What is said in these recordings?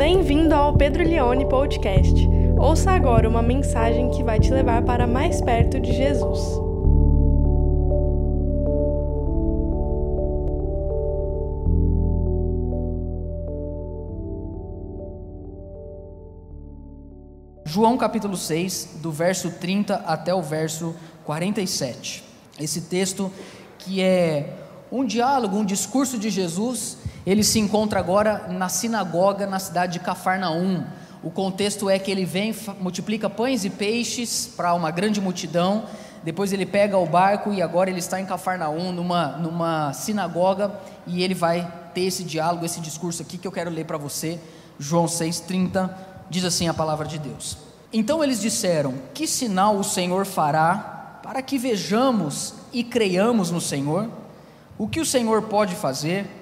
Bem-vindo ao Pedro Leone Podcast. Ouça agora uma mensagem que vai te levar para mais perto de Jesus. João capítulo 6, do verso 30 até o verso 47. Esse texto que é um diálogo, um discurso de Jesus, ele se encontra agora na sinagoga na cidade de Cafarnaum. O contexto é que ele vem, multiplica pães e peixes para uma grande multidão, depois ele pega o barco e agora ele está em Cafarnaum, numa, numa sinagoga, e ele vai ter esse diálogo, esse discurso aqui que eu quero ler para você. João 6,30 diz assim a palavra de Deus. Então eles disseram: Que sinal o Senhor fará para que vejamos e creiamos no Senhor? O que o Senhor pode fazer?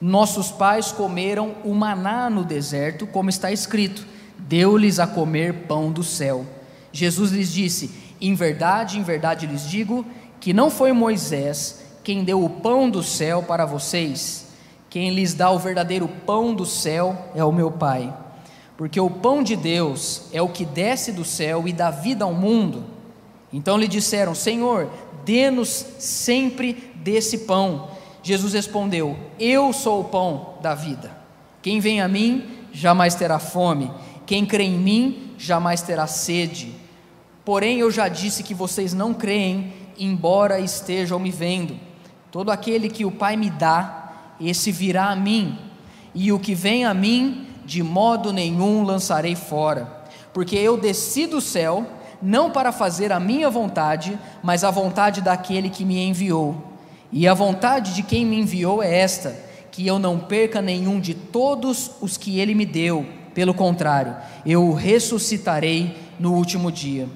Nossos pais comeram o maná no deserto, como está escrito: deu-lhes a comer pão do céu. Jesus lhes disse: Em verdade, em verdade lhes digo que não foi Moisés quem deu o pão do céu para vocês. Quem lhes dá o verdadeiro pão do céu é o meu Pai. Porque o pão de Deus é o que desce do céu e dá vida ao mundo. Então lhe disseram: Senhor, dê-nos sempre desse pão. Jesus respondeu: Eu sou o pão da vida. Quem vem a mim jamais terá fome, quem crê em mim jamais terá sede. Porém, eu já disse que vocês não creem, embora estejam me vendo. Todo aquele que o Pai me dá, esse virá a mim, e o que vem a mim, de modo nenhum lançarei fora. Porque eu desci do céu, não para fazer a minha vontade, mas a vontade daquele que me enviou. E a vontade de quem me enviou é esta: que eu não perca nenhum de todos os que ele me deu, pelo contrário, eu o ressuscitarei no último dia.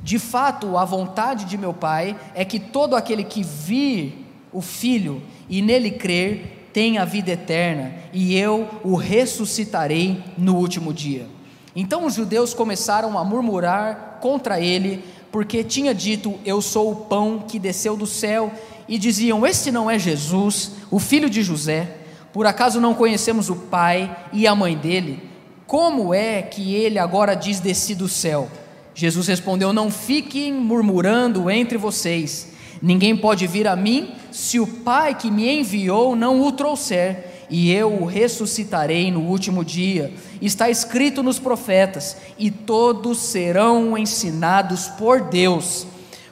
De fato, a vontade de meu Pai é que todo aquele que vir o Filho e nele crer tenha vida eterna, e eu o ressuscitarei no último dia. Então os judeus começaram a murmurar contra ele, porque tinha dito: Eu sou o pão que desceu do céu e diziam: Este não é Jesus, o filho de José? Por acaso não conhecemos o pai e a mãe dele? Como é que ele agora diz desci do céu? Jesus respondeu: Não fiquem murmurando entre vocês. Ninguém pode vir a mim se o Pai que me enviou não o trouxer, e eu o ressuscitarei no último dia. Está escrito nos profetas: e todos serão ensinados por Deus.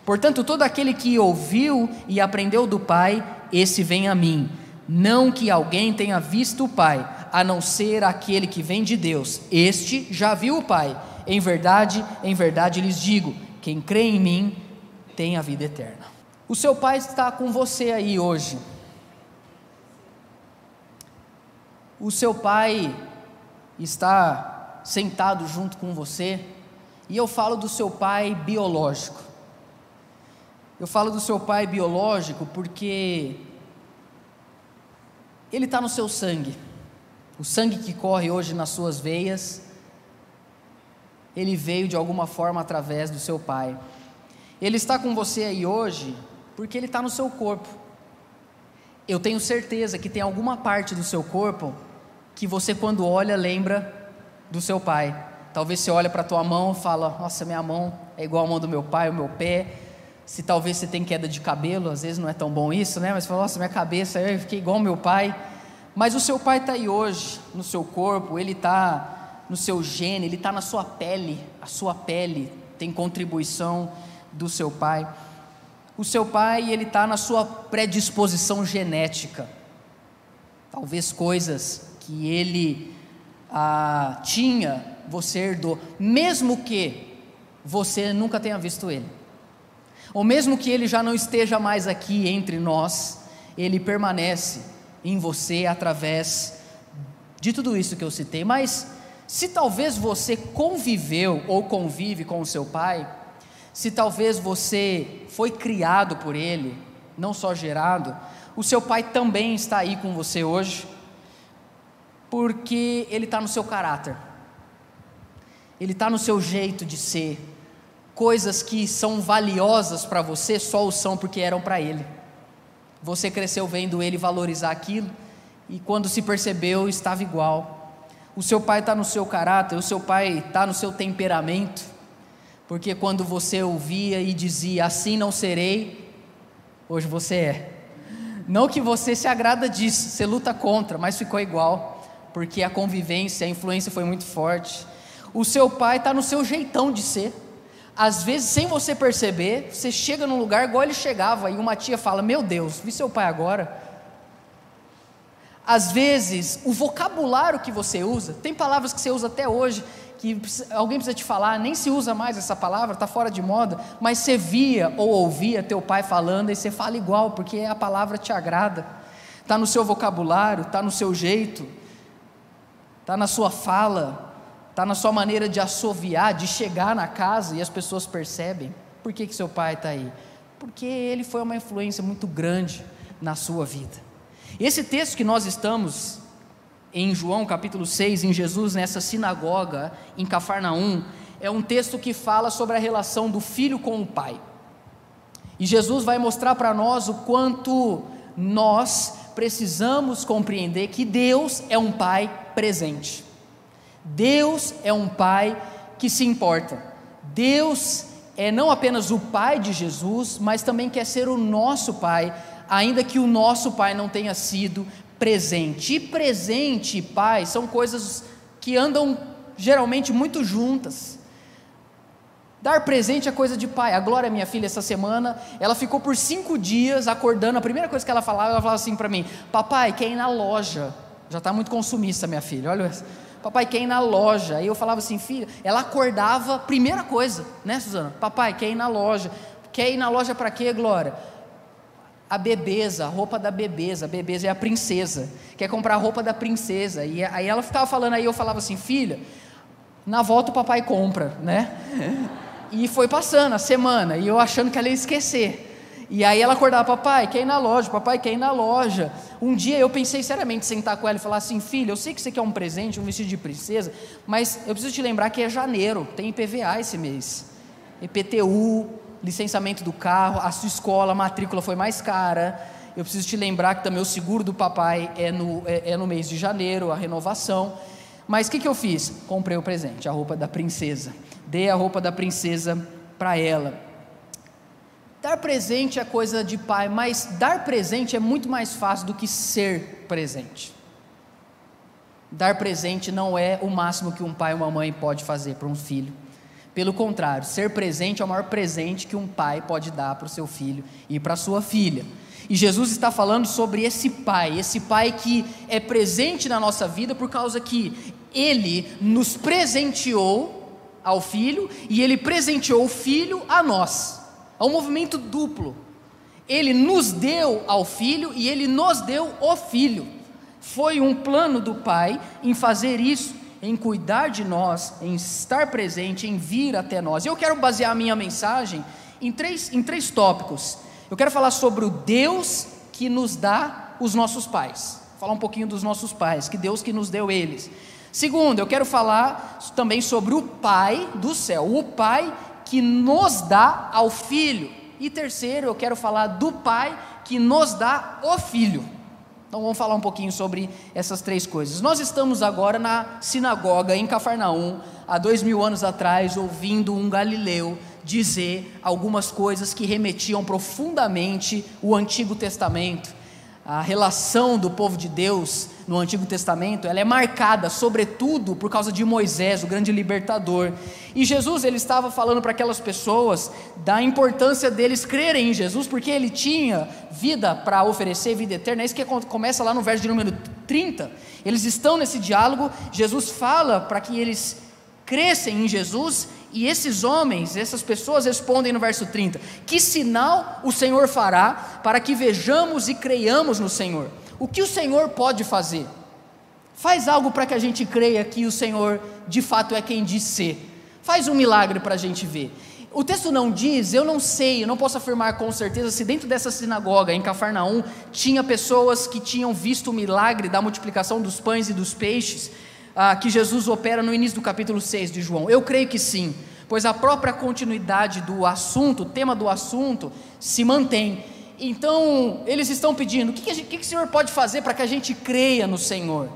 Portanto, todo aquele que ouviu e aprendeu do Pai, esse vem a mim. Não que alguém tenha visto o Pai, a não ser aquele que vem de Deus. Este já viu o Pai. Em verdade, em verdade lhes digo: quem crê em mim tem a vida eterna. O seu Pai está com você aí hoje. O seu Pai está sentado junto com você. E eu falo do seu Pai biológico. Eu falo do seu pai biológico porque ele está no seu sangue. O sangue que corre hoje nas suas veias, ele veio de alguma forma através do seu pai. Ele está com você aí hoje porque ele está no seu corpo. Eu tenho certeza que tem alguma parte do seu corpo que você, quando olha, lembra do seu pai. Talvez você olhe para a tua mão e fala: Nossa, minha mão é igual a mão do meu pai, o meu pé se talvez você tem queda de cabelo, às vezes não é tão bom isso, né? Mas você fala, nossa, minha cabeça, eu fiquei igual meu pai. Mas o seu pai está aí hoje, no seu corpo, ele está no seu gene, ele está na sua pele, a sua pele tem contribuição do seu pai. O seu pai, ele está na sua predisposição genética. Talvez coisas que ele ah, tinha, você herdou, mesmo que você nunca tenha visto ele ou mesmo que ele já não esteja mais aqui entre nós, ele permanece em você através de tudo isso que eu citei. Mas se talvez você conviveu ou convive com o seu pai, se talvez você foi criado por ele, não só gerado, o seu pai também está aí com você hoje, porque ele está no seu caráter, ele está no seu jeito de ser, coisas que são valiosas para você só o são porque eram para ele. Você cresceu vendo ele valorizar aquilo e quando se percebeu estava igual. O seu pai está no seu caráter, o seu pai está no seu temperamento, porque quando você ouvia e dizia assim não serei, hoje você é. Não que você se agrada disso, você luta contra, mas ficou igual, porque a convivência, a influência foi muito forte. O seu pai está no seu jeitão de ser. Às vezes, sem você perceber, você chega num lugar igual ele chegava, e uma tia fala: Meu Deus, vi seu pai agora. Às vezes, o vocabulário que você usa, tem palavras que você usa até hoje, que alguém precisa te falar, nem se usa mais essa palavra, está fora de moda, mas você via ou ouvia teu pai falando e você fala igual, porque a palavra te agrada, está no seu vocabulário, está no seu jeito, está na sua fala, está na sua maneira de assoviar, de chegar na casa e as pessoas percebem. Por que, que seu pai está aí? Porque ele foi uma influência muito grande na sua vida. Esse texto que nós estamos em João capítulo 6, em Jesus nessa sinagoga em Cafarnaum, é um texto que fala sobre a relação do filho com o pai. E Jesus vai mostrar para nós o quanto nós precisamos compreender que Deus é um pai presente. Deus é um pai que se importa. Deus é não apenas o pai de Jesus, mas também quer ser o nosso pai ainda que o nosso pai não tenha sido presente. E presente e pai são coisas que andam geralmente muito juntas. Dar presente é coisa de pai. A Glória, minha filha, essa semana, ela ficou por cinco dias acordando. A primeira coisa que ela falava, ela falava assim para mim: Papai, quer ir na loja? Já está muito consumista, minha filha. Olha, papai, quer ir na loja? Aí eu falava assim, filha. Ela acordava, primeira coisa, né, Suzana? Papai, quer ir na loja? Quer ir na loja para quê, Glória? a bebeza, a roupa da bebeza, a bebeza é a princesa, quer comprar a roupa da princesa, e aí ela ficava falando, aí eu falava assim, filha, na volta o papai compra, né? E foi passando a semana, e eu achando que ela ia esquecer. E aí ela acordava, papai, quer ir na loja, papai, quer ir na loja. Um dia eu pensei seriamente sentar com ela e falar assim, filha, eu sei que você quer um presente, um vestido de princesa, mas eu preciso te lembrar que é janeiro, tem IPVA esse mês, IPTU, licenciamento do carro, a sua escola, a matrícula foi mais cara. Eu preciso te lembrar que também o seguro do papai é no, é, é no mês de janeiro, a renovação. Mas o que, que eu fiz? Comprei o presente, a roupa da princesa. Dei a roupa da princesa para ela. Dar presente é coisa de pai, mas dar presente é muito mais fácil do que ser presente. Dar presente não é o máximo que um pai ou uma mãe pode fazer para um filho. Pelo contrário, ser presente é o maior presente que um pai pode dar para o seu filho e para a sua filha. E Jesus está falando sobre esse pai, esse pai que é presente na nossa vida por causa que ele nos presenteou ao filho e ele presenteou o filho a nós. É um movimento duplo. Ele nos deu ao filho e ele nos deu o filho. Foi um plano do pai em fazer isso em cuidar de nós, em estar presente, em vir até nós. E eu quero basear a minha mensagem em três, em três tópicos. Eu quero falar sobre o Deus que nos dá os nossos pais. Falar um pouquinho dos nossos pais, que Deus que nos deu eles. Segundo, eu quero falar também sobre o Pai do céu, o Pai que nos dá ao Filho. E terceiro, eu quero falar do Pai que nos dá o Filho. Então vamos falar um pouquinho sobre essas três coisas. Nós estamos agora na sinagoga em Cafarnaum, há dois mil anos atrás, ouvindo um galileu dizer algumas coisas que remetiam profundamente o Antigo Testamento a relação do povo de Deus no Antigo Testamento, ela é marcada sobretudo por causa de Moisés, o grande libertador. E Jesus, ele estava falando para aquelas pessoas da importância deles crerem em Jesus, porque ele tinha vida para oferecer, vida eterna. É isso que começa lá no verso de número 30. Eles estão nesse diálogo, Jesus fala para que eles crescem em Jesus e esses homens, essas pessoas respondem no verso 30: Que sinal o Senhor fará para que vejamos e creiamos no Senhor? O que o Senhor pode fazer? Faz algo para que a gente creia que o Senhor de fato é quem diz ser. Faz um milagre para a gente ver. O texto não diz, eu não sei, eu não posso afirmar com certeza se dentro dessa sinagoga em Cafarnaum tinha pessoas que tinham visto o milagre da multiplicação dos pães e dos peixes ah, que Jesus opera no início do capítulo 6 de João? Eu creio que sim, pois a própria continuidade do assunto, o tema do assunto, se mantém. Então, eles estão pedindo: o que, que, que, que o Senhor pode fazer para que a gente creia no Senhor?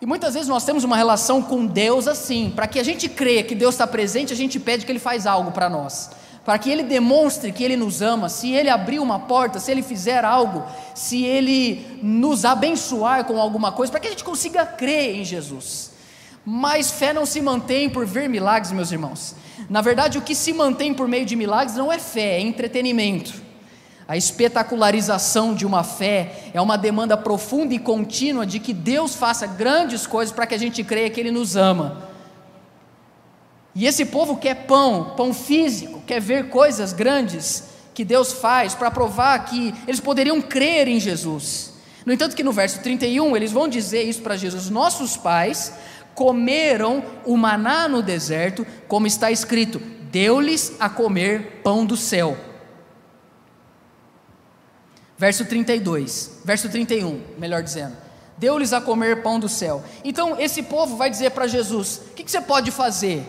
E muitas vezes nós temos uma relação com Deus assim, para que a gente creia que Deus está presente, a gente pede que Ele faz algo para nós. Para que Ele demonstre que Ele nos ama, se Ele abrir uma porta, se Ele fizer algo, se Ele nos abençoar com alguma coisa, para que a gente consiga crer em Jesus. Mas fé não se mantém por ver milagres, meus irmãos. Na verdade, o que se mantém por meio de milagres não é fé, é entretenimento. A espetacularização de uma fé é uma demanda profunda e contínua de que Deus faça grandes coisas para que a gente creia que Ele nos ama. E esse povo quer pão, pão físico, quer ver coisas grandes que Deus faz para provar que eles poderiam crer em Jesus. No entanto, que no verso 31 eles vão dizer isso para Jesus: Nossos pais comeram o maná no deserto, como está escrito: deu-lhes a comer pão do céu. Verso 32, verso 31, melhor dizendo. Deu-lhes a comer pão do céu. Então, esse povo vai dizer para Jesus: o que, que, você pode fazer?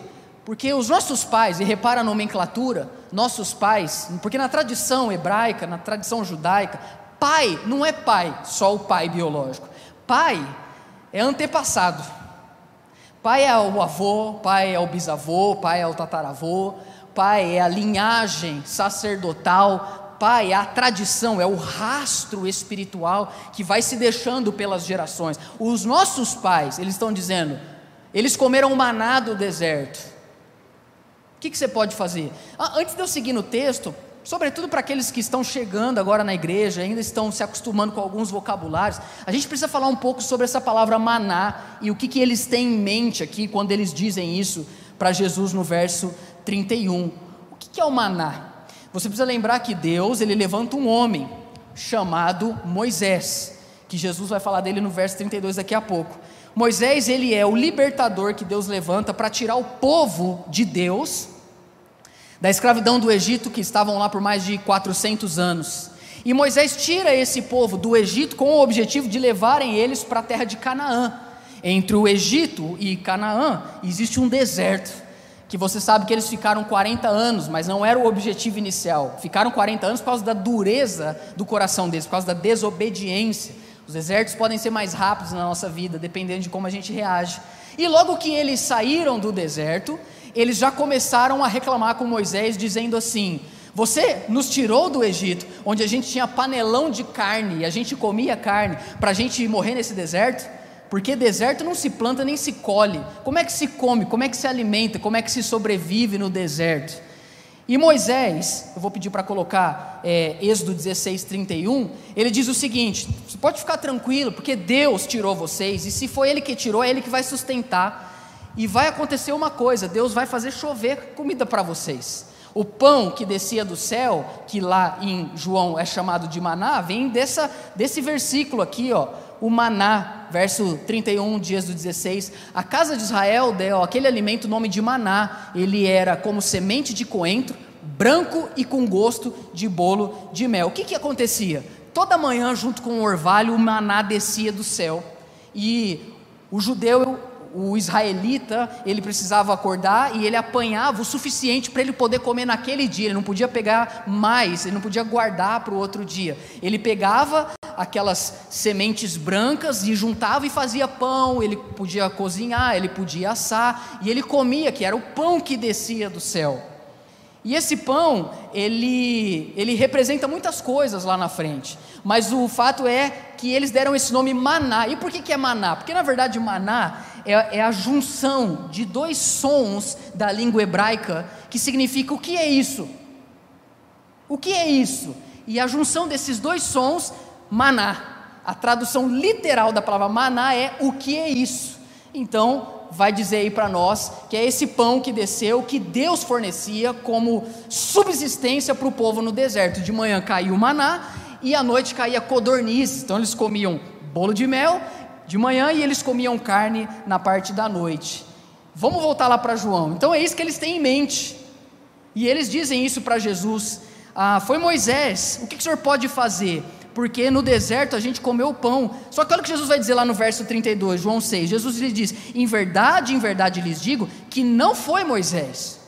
Porque os nossos pais, e repara a nomenclatura, nossos pais, porque na tradição hebraica, na tradição judaica, pai não é pai, só o pai biológico. Pai é antepassado. Pai é o avô, pai é o bisavô, pai é o tataravô, pai é a linhagem sacerdotal, pai é a tradição, é o rastro espiritual que vai se deixando pelas gerações. Os nossos pais, eles estão dizendo, eles comeram maná do deserto. Que, que você pode fazer? Ah, antes de eu seguir no texto, sobretudo para aqueles que estão chegando agora na igreja, ainda estão se acostumando com alguns vocabulários, a gente precisa falar um pouco sobre essa palavra maná e o que, que eles têm em mente aqui quando eles dizem isso para Jesus no verso 31. O que, que é o maná? Você precisa lembrar que Deus ele levanta um homem chamado Moisés, que Jesus vai falar dele no verso 32 daqui a pouco. Moisés ele é o libertador que Deus levanta para tirar o povo de Deus da escravidão do Egito, que estavam lá por mais de 400 anos. E Moisés tira esse povo do Egito com o objetivo de levarem eles para a terra de Canaã. Entre o Egito e Canaã existe um deserto, que você sabe que eles ficaram 40 anos, mas não era o objetivo inicial. Ficaram 40 anos por causa da dureza do coração deles, por causa da desobediência. Os desertos podem ser mais rápidos na nossa vida, dependendo de como a gente reage. E logo que eles saíram do deserto, eles já começaram a reclamar com Moisés, dizendo assim: Você nos tirou do Egito, onde a gente tinha panelão de carne e a gente comia carne, para a gente morrer nesse deserto? Porque deserto não se planta nem se colhe. Como é que se come? Como é que se alimenta? Como é que se sobrevive no deserto? E Moisés, eu vou pedir para colocar é, Êxodo 16, 31, ele diz o seguinte: você pode ficar tranquilo, porque Deus tirou vocês, e se foi Ele que tirou, é Ele que vai sustentar. E vai acontecer uma coisa: Deus vai fazer chover comida para vocês. O pão que descia do céu, que lá em João é chamado de maná, vem dessa, desse versículo aqui, ó, o maná, verso 31, dias do 16. A casa de Israel deu aquele alimento nome de maná, ele era como semente de coentro, branco e com gosto de bolo de mel. O que, que acontecia? Toda manhã, junto com o orvalho, o maná descia do céu e o judeu o israelita, ele precisava acordar e ele apanhava o suficiente para ele poder comer naquele dia, ele não podia pegar mais, ele não podia guardar para o outro dia. Ele pegava aquelas sementes brancas e juntava e fazia pão, ele podia cozinhar, ele podia assar, e ele comia, que era o pão que descia do céu. E esse pão, ele, ele representa muitas coisas lá na frente. Mas o fato é que eles deram esse nome maná. E por que, que é maná? Porque na verdade maná é, é a junção de dois sons da língua hebraica que significa o que é isso? O que é isso? E a junção desses dois sons, maná. A tradução literal da palavra maná é o que é isso. Então, vai dizer aí para nós que é esse pão que desceu, que Deus fornecia como subsistência para o povo no deserto. De manhã caiu o maná e à noite caía codornizes. Então eles comiam bolo de mel de manhã e eles comiam carne na parte da noite. Vamos voltar lá para João. Então é isso que eles têm em mente. E eles dizem isso para Jesus. Ah, foi Moisés, o que, que o senhor pode fazer? Porque no deserto a gente comeu pão. Só que olha o que Jesus vai dizer lá no verso 32, João 6. Jesus lhe diz: Em verdade, em verdade lhes digo que não foi Moisés,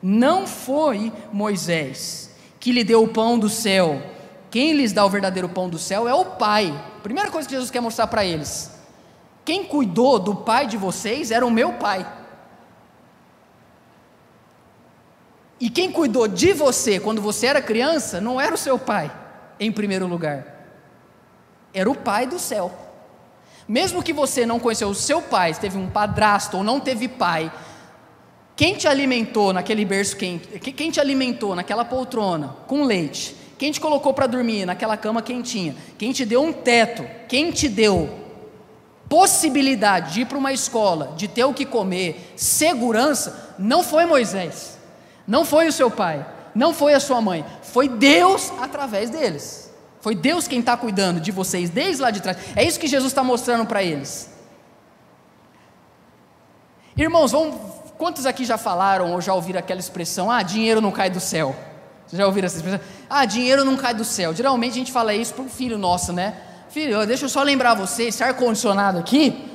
não foi Moisés que lhe deu o pão do céu. Quem lhes dá o verdadeiro pão do céu é o Pai. Primeira coisa que Jesus quer mostrar para eles: Quem cuidou do pai de vocês era o meu pai. E quem cuidou de você quando você era criança não era o seu pai, em primeiro lugar, era o pai do céu. Mesmo que você não conheceu o seu pai, teve um padrasto ou não teve pai, quem te alimentou naquele berço quente, quem te alimentou naquela poltrona com leite, quem te colocou para dormir naquela cama quentinha, quem te deu um teto, quem te deu possibilidade de ir para uma escola, de ter o que comer, segurança, não foi Moisés. Não foi o seu pai, não foi a sua mãe, foi Deus através deles. Foi Deus quem está cuidando de vocês desde lá de trás. É isso que Jesus está mostrando para eles. Irmãos, vamos, quantos aqui já falaram ou já ouviram aquela expressão: ah, dinheiro não cai do céu? Vocês já ouviram essa expressão? Ah, dinheiro não cai do céu. Geralmente a gente fala isso para o filho nosso, né? Filho, deixa eu só lembrar você: esse ar-condicionado aqui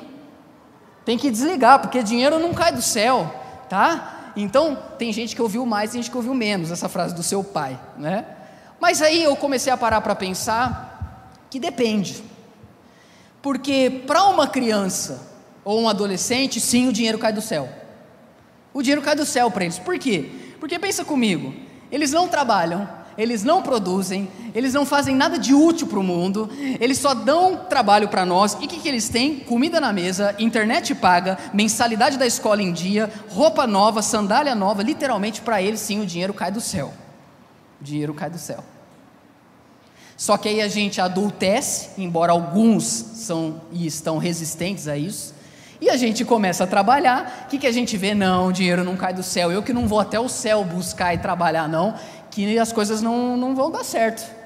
tem que desligar, porque dinheiro não cai do céu, tá? Então, tem gente que ouviu mais, tem gente que ouviu menos essa frase do seu pai, né? Mas aí eu comecei a parar para pensar que depende. Porque para uma criança ou um adolescente, sim, o dinheiro cai do céu. O dinheiro cai do céu para eles. Por quê? Porque pensa comigo, eles não trabalham, eles não produzem, eles não fazem nada de útil para o mundo, eles só dão trabalho para nós. E o que, que eles têm? Comida na mesa, internet paga, mensalidade da escola em dia, roupa nova, sandália nova. Literalmente, para eles, sim, o dinheiro cai do céu. O dinheiro cai do céu. Só que aí a gente adultece, embora alguns são e estão resistentes a isso. E a gente começa a trabalhar, o que, que a gente vê? Não, o dinheiro não cai do céu. Eu que não vou até o céu buscar e trabalhar, não que as coisas não, não vão dar certo.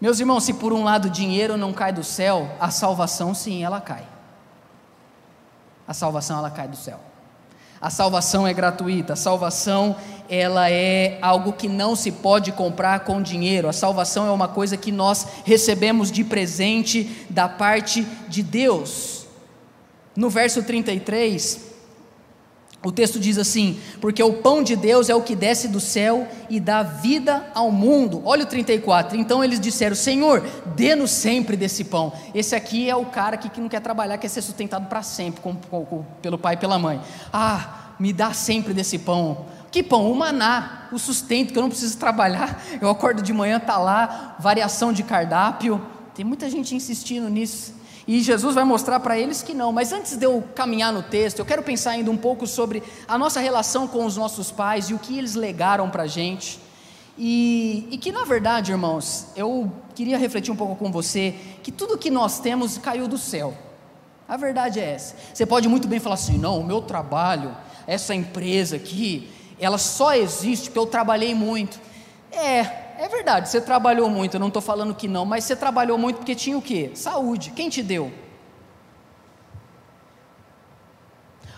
Meus irmãos, se por um lado dinheiro não cai do céu, a salvação sim, ela cai. A salvação ela cai do céu. A salvação é gratuita, a salvação ela é algo que não se pode comprar com dinheiro. A salvação é uma coisa que nós recebemos de presente da parte de Deus. No verso 33, o texto diz assim: Porque o pão de Deus é o que desce do céu e dá vida ao mundo. Olha o 34. Então eles disseram: Senhor, dê-nos sempre desse pão. Esse aqui é o cara que não quer trabalhar, quer ser sustentado para sempre com, com, pelo pai e pela mãe. Ah, me dá sempre desse pão. Que pão? O maná, o sustento, que eu não preciso trabalhar. Eu acordo de manhã, está lá, variação de cardápio. Tem muita gente insistindo nisso. E Jesus vai mostrar para eles que não. Mas antes de eu caminhar no texto, eu quero pensar ainda um pouco sobre a nossa relação com os nossos pais e o que eles legaram para a gente. E, e, que na verdade, irmãos, eu queria refletir um pouco com você que tudo que nós temos caiu do céu. A verdade é essa. Você pode muito bem falar assim: não, o meu trabalho, essa empresa aqui, ela só existe porque eu trabalhei muito. É, é verdade, você trabalhou muito, eu não estou falando que não, mas você trabalhou muito porque tinha o quê? Saúde. Quem te deu?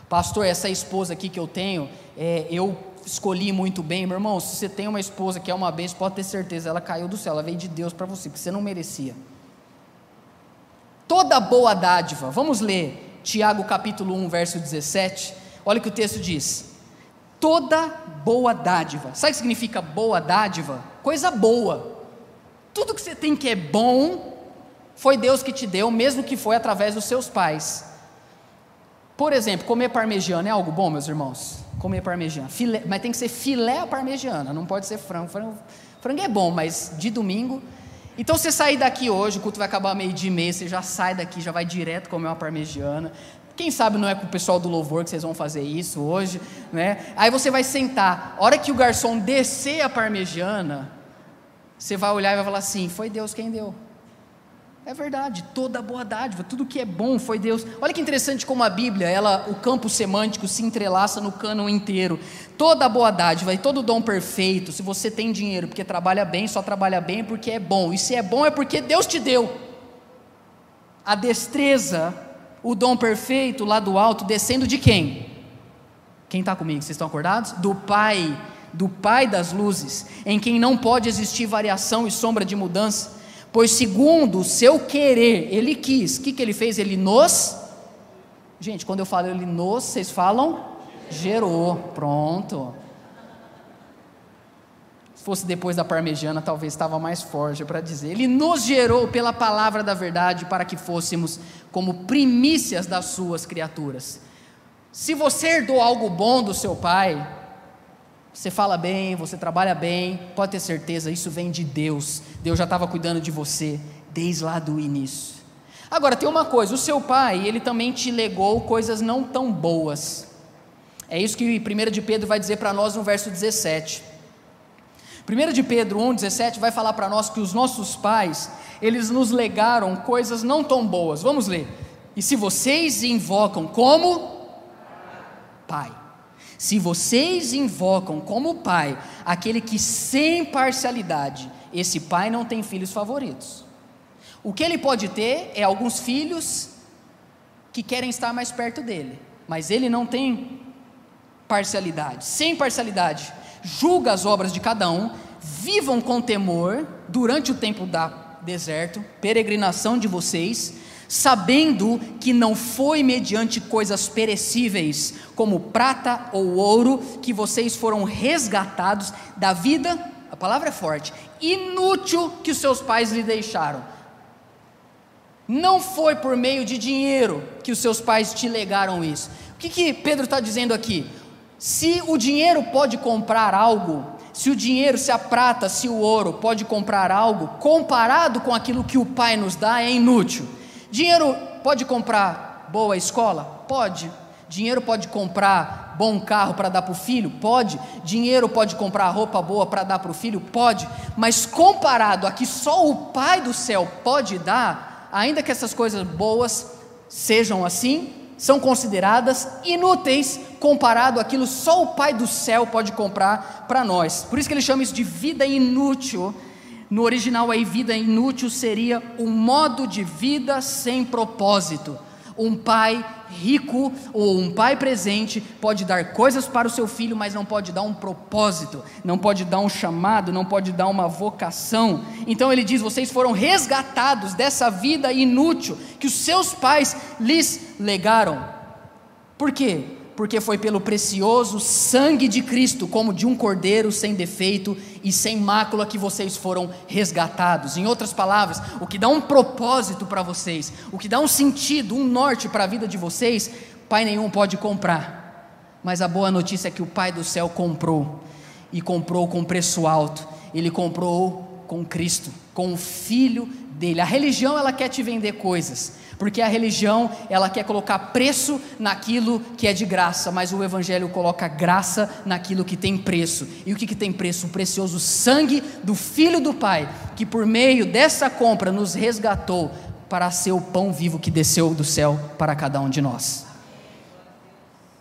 Pastor, essa esposa aqui que eu tenho, é, eu escolhi muito bem, meu irmão. Se você tem uma esposa que é uma bênção, pode ter certeza, ela caiu do céu, ela veio de Deus para você, porque você não merecia. Toda boa dádiva, vamos ler Tiago capítulo 1, verso 17. Olha o que o texto diz toda boa dádiva. Sabe o que significa boa dádiva? Coisa boa. Tudo que você tem que é bom, foi Deus que te deu, mesmo que foi através dos seus pais. Por exemplo, comer parmegiana é algo bom, meus irmãos? Comer parmegiana. Filé, mas tem que ser filé parmegiana, não pode ser frango. frango. Frango é bom, mas de domingo. Então você sair daqui hoje, o culto vai acabar meio de mês, você já sai daqui, já vai direto comer uma parmegiana. Quem sabe não é com o pessoal do louvor que vocês vão fazer isso hoje, né? Aí você vai sentar. A hora que o garçom descer a parmegiana, você vai olhar e vai falar assim: foi Deus quem deu. É verdade, toda boa dádiva, tudo que é bom foi Deus. Olha que interessante como a Bíblia, ela, o campo semântico se entrelaça no cânon inteiro. Toda boa dádiva e todo dom perfeito, se você tem dinheiro porque trabalha bem, só trabalha bem porque é bom. E se é bom é porque Deus te deu. A destreza o dom perfeito lá do alto descendo de quem? Quem está comigo? Vocês estão acordados? Do Pai, do Pai das luzes, em quem não pode existir variação e sombra de mudança, pois segundo o seu querer, Ele quis. O que, que Ele fez? Ele nos. Gente, quando eu falo Ele nos, vocês falam? Gerou. Pronto. Fosse depois da parmegiana, talvez estava mais forte para dizer. Ele nos gerou pela palavra da verdade para que fôssemos como primícias das suas criaturas. Se você herdou algo bom do seu pai, você fala bem, você trabalha bem, pode ter certeza, isso vem de Deus. Deus já estava cuidando de você desde lá do início. Agora, tem uma coisa: o seu pai, ele também te legou coisas não tão boas. É isso que 1 de Pedro vai dizer para nós no verso 17. 1 de Pedro 1, 17 vai falar para nós que os nossos pais, eles nos legaram coisas não tão boas. Vamos ler. E se vocês invocam como Pai, se vocês invocam como Pai aquele que sem parcialidade, esse Pai não tem filhos favoritos. O que ele pode ter é alguns filhos que querem estar mais perto dele, mas ele não tem parcialidade, sem parcialidade. Julga as obras de cada um, vivam com temor durante o tempo da deserto, peregrinação de vocês, sabendo que não foi mediante coisas perecíveis, como prata ou ouro, que vocês foram resgatados da vida, a palavra é forte, inútil que os seus pais lhe deixaram não foi por meio de dinheiro que os seus pais te legaram isso. O que, que Pedro está dizendo aqui? Se o dinheiro pode comprar algo, se o dinheiro, se a prata, se o ouro pode comprar algo, comparado com aquilo que o pai nos dá, é inútil. Dinheiro pode comprar boa escola? Pode. Dinheiro pode comprar bom carro para dar para o filho? Pode. Dinheiro pode comprar roupa boa para dar para o filho? Pode. Mas comparado a que só o Pai do céu pode dar, ainda que essas coisas boas sejam assim, são consideradas inúteis comparado àquilo só o Pai do céu pode comprar para nós. Por isso que ele chama isso de vida inútil. No original aí, vida inútil seria um modo de vida sem propósito. Um pai rico ou um pai presente pode dar coisas para o seu filho, mas não pode dar um propósito, não pode dar um chamado, não pode dar uma vocação. Então ele diz: vocês foram resgatados dessa vida inútil que os seus pais lhes legaram. Por quê? porque foi pelo precioso sangue de Cristo, como de um cordeiro sem defeito e sem mácula, que vocês foram resgatados. Em outras palavras, o que dá um propósito para vocês, o que dá um sentido, um norte para a vida de vocês, Pai nenhum pode comprar. Mas a boa notícia é que o Pai do céu comprou, e comprou com preço alto, ele comprou com Cristo, com o Filho dele. A religião, ela quer te vender coisas porque a religião, ela quer colocar preço naquilo que é de graça, mas o evangelho coloca graça naquilo que tem preço. E o que, que tem preço? O precioso sangue do filho do Pai, que por meio dessa compra nos resgatou para ser o pão vivo que desceu do céu para cada um de nós.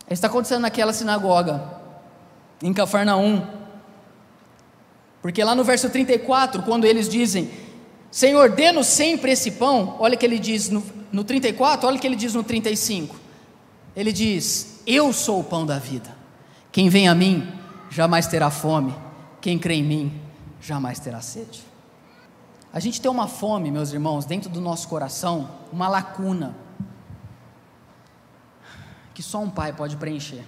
Isso está acontecendo naquela sinagoga, em Cafarnaum. Porque lá no verso 34, quando eles dizem: Senhor, dê-nos sempre esse pão, olha o que ele diz no, no 34, olha o que ele diz no 35. Ele diz: Eu sou o pão da vida. Quem vem a mim jamais terá fome. Quem crê em mim jamais terá sede. A gente tem uma fome, meus irmãos, dentro do nosso coração, uma lacuna, que só um pai pode preencher.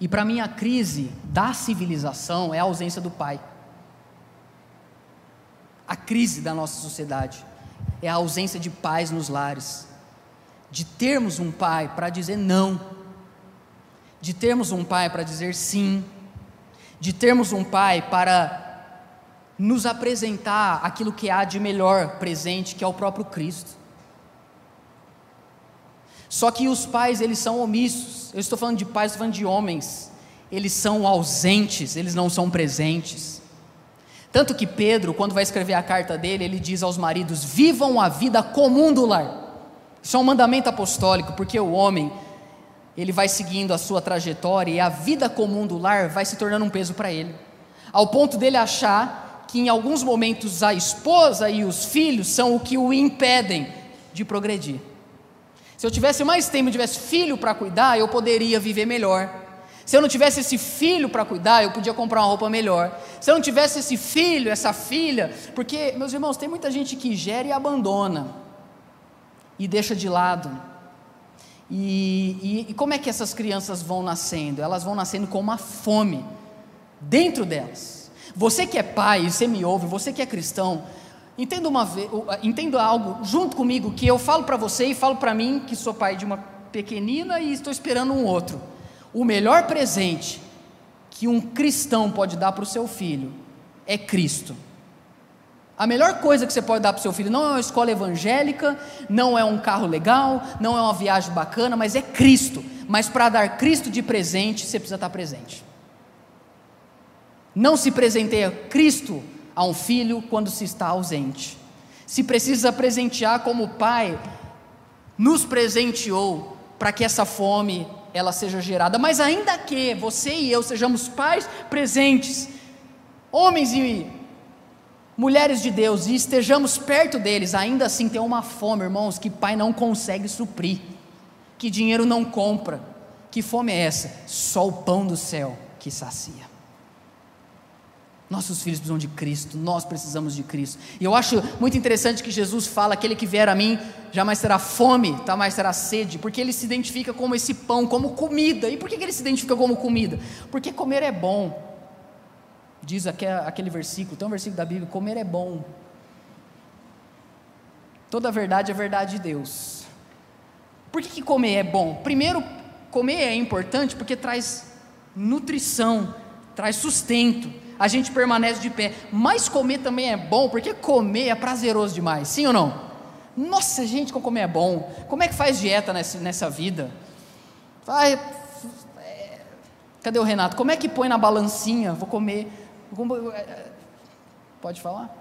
E para mim a crise da civilização é a ausência do pai. A crise da nossa sociedade é a ausência de pais nos lares, de termos um pai para dizer não, de termos um pai para dizer sim, de termos um pai para nos apresentar aquilo que há de melhor presente, que é o próprio Cristo. Só que os pais, eles são omissos. Eu estou falando de pais, estou falando de homens. Eles são ausentes, eles não são presentes. Tanto que Pedro, quando vai escrever a carta dele, ele diz aos maridos: vivam a vida comum do lar. Isso é um mandamento apostólico, porque o homem, ele vai seguindo a sua trajetória e a vida comum do lar vai se tornando um peso para ele, ao ponto dele achar que em alguns momentos a esposa e os filhos são o que o impedem de progredir. Se eu tivesse mais tempo, tivesse filho para cuidar, eu poderia viver melhor. Se eu não tivesse esse filho para cuidar, eu podia comprar uma roupa melhor. Se eu não tivesse esse filho, essa filha, porque, meus irmãos, tem muita gente que gera e abandona, e deixa de lado. E, e, e como é que essas crianças vão nascendo? Elas vão nascendo com uma fome dentro delas. Você que é pai, você me ouve, você que é cristão, entenda, uma vez, entenda algo junto comigo que eu falo para você e falo para mim, que sou pai de uma pequenina e estou esperando um outro. O melhor presente que um cristão pode dar para o seu filho é Cristo. A melhor coisa que você pode dar para o seu filho não é uma escola evangélica, não é um carro legal, não é uma viagem bacana, mas é Cristo. Mas para dar Cristo de presente, você precisa estar presente. Não se presenteia Cristo a um filho quando se está ausente. Se precisa presentear como o Pai nos presenteou para que essa fome ela seja gerada. Mas ainda que você e eu sejamos pais presentes, homens e mulheres de Deus, e estejamos perto deles, ainda assim tem uma fome, irmãos, que pai não consegue suprir, que dinheiro não compra. Que fome é essa? Só o pão do céu que sacia. Nossos filhos precisam de Cristo, nós precisamos de Cristo. E eu acho muito interessante que Jesus fala: aquele que vier a mim jamais terá fome, jamais terá sede, porque ele se identifica como esse pão, como comida. E por que ele se identifica como comida? Porque comer é bom. Diz aquele versículo, tem um versículo da Bíblia: comer é bom. Toda a verdade é verdade de Deus. Por que, que comer é bom? Primeiro, comer é importante porque traz nutrição, traz sustento a gente permanece de pé. Mas comer também é bom, porque comer é prazeroso demais, sim ou não? Nossa, gente, como comer é bom. Como é que faz dieta nessa, nessa vida? É, cadê o Renato? Como é que põe na balancinha? Vou comer. É, é, pode falar?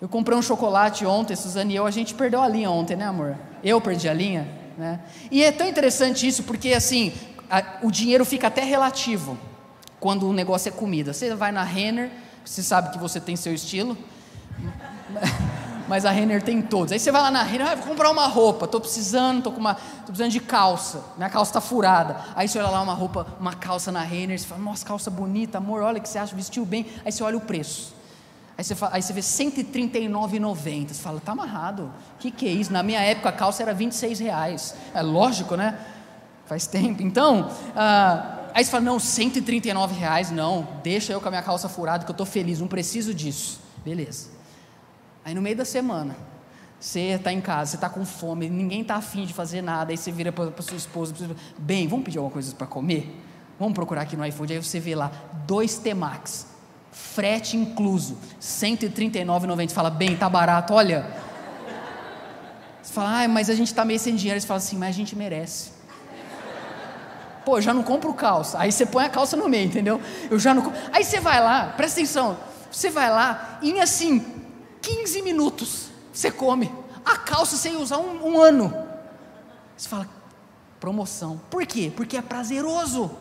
Eu comprei um chocolate ontem, Suzane e eu, a gente perdeu a linha ontem, né, amor? Eu perdi a linha, né? E é tão interessante isso, porque assim, a, o dinheiro fica até relativo quando o negócio é comida. Você vai na Renner, você sabe que você tem seu estilo, mas a Renner tem todos. Aí você vai lá na Renner, ah, vou comprar uma roupa, estou precisando, estou com uma, tô precisando de calça, minha calça está furada. Aí você olha lá uma roupa, uma calça na Renner, você fala, nossa, calça bonita, amor, olha que você acha, vestiu bem. Aí você olha o preço. Aí você, fala, aí você vê 139,90. Você fala, tá amarrado. O que, que é isso? Na minha época a calça era 26 reais. É lógico, né? Faz tempo. Então, ah, Aí você fala, não, 139 reais, não, deixa eu com a minha calça furada que eu estou feliz, não preciso disso. Beleza. Aí no meio da semana, você está em casa, você está com fome, ninguém está afim de fazer nada, aí você vira para sua esposa, bem, vamos pedir alguma coisa para comer? Vamos procurar aqui no iFood, aí você vê lá, dois T-Max, frete incluso, R$ 139,90, você fala, bem, tá barato, olha. Você fala, ah, mas a gente está meio sem dinheiro, você fala assim, mas a gente merece. Pô, já não compro calça. Aí você põe a calça no meio, entendeu? Eu já não compro. Aí você vai lá, presta atenção. Você vai lá, em assim, 15 minutos, você come. A calça ia usar um, um ano. Você fala, promoção. Por quê? Porque é prazeroso.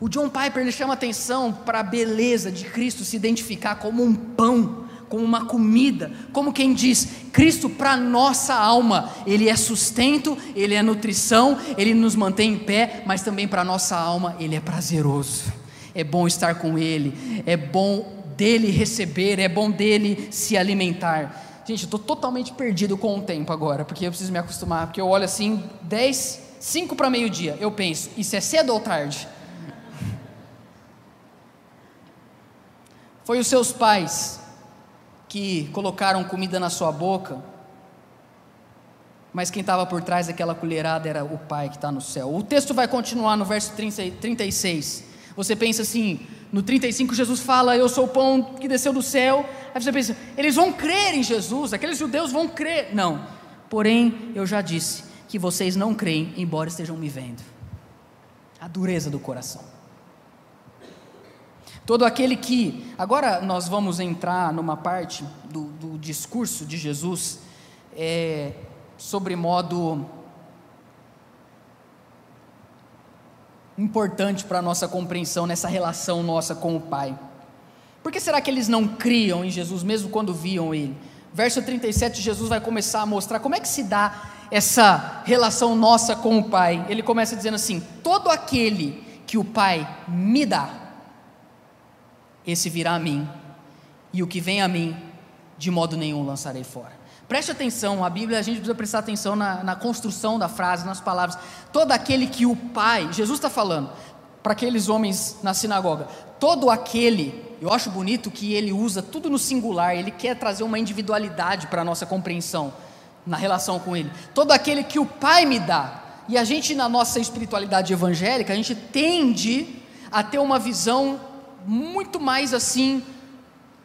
O John Piper ele chama atenção para a beleza de Cristo se identificar como um pão como uma comida, como quem diz, Cristo para nossa alma, Ele é sustento, Ele é nutrição, Ele nos mantém em pé, mas também para nossa alma, Ele é prazeroso. É bom estar com Ele, é bom dele receber, é bom dele se alimentar. Gente, eu estou totalmente perdido com o tempo agora, porque eu preciso me acostumar, porque eu olho assim, 10, 5 para meio-dia, eu penso, isso é cedo ou tarde? Foi os seus pais que colocaram comida na sua boca, mas quem estava por trás daquela colherada era o Pai que está no céu. O texto vai continuar no verso 36. Você pensa assim, no 35 Jesus fala: Eu sou o pão que desceu do céu. Aí você pensa, eles vão crer em Jesus, aqueles judeus vão crer. Não, porém, eu já disse que vocês não creem, embora estejam me vendo. A dureza do coração. Todo aquele que. Agora nós vamos entrar numa parte do, do discurso de Jesus é, sobre modo importante para a nossa compreensão nessa relação nossa com o Pai. Por que será que eles não criam em Jesus mesmo quando viam Ele? Verso 37, Jesus vai começar a mostrar como é que se dá essa relação nossa com o Pai. Ele começa dizendo assim: Todo aquele que o Pai me dá, esse virá a mim, e o que vem a mim, de modo nenhum lançarei fora. Preste atenção, a Bíblia, a gente precisa prestar atenção na, na construção da frase, nas palavras. Todo aquele que o Pai, Jesus está falando, para aqueles homens na sinagoga: todo aquele, eu acho bonito que ele usa tudo no singular, ele quer trazer uma individualidade para a nossa compreensão na relação com ele. Todo aquele que o Pai me dá. E a gente, na nossa espiritualidade evangélica, a gente tende a ter uma visão muito mais assim,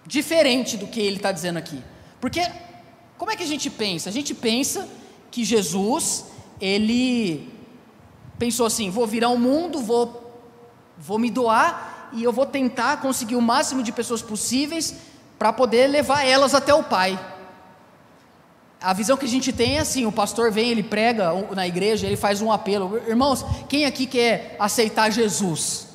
diferente do que ele está dizendo aqui. Porque, como é que a gente pensa? A gente pensa que Jesus, ele pensou assim: vou virar o um mundo, vou, vou me doar e eu vou tentar conseguir o máximo de pessoas possíveis para poder levar elas até o Pai. A visão que a gente tem é assim: o pastor vem, ele prega na igreja, ele faz um apelo. Irmãos, quem aqui quer aceitar Jesus?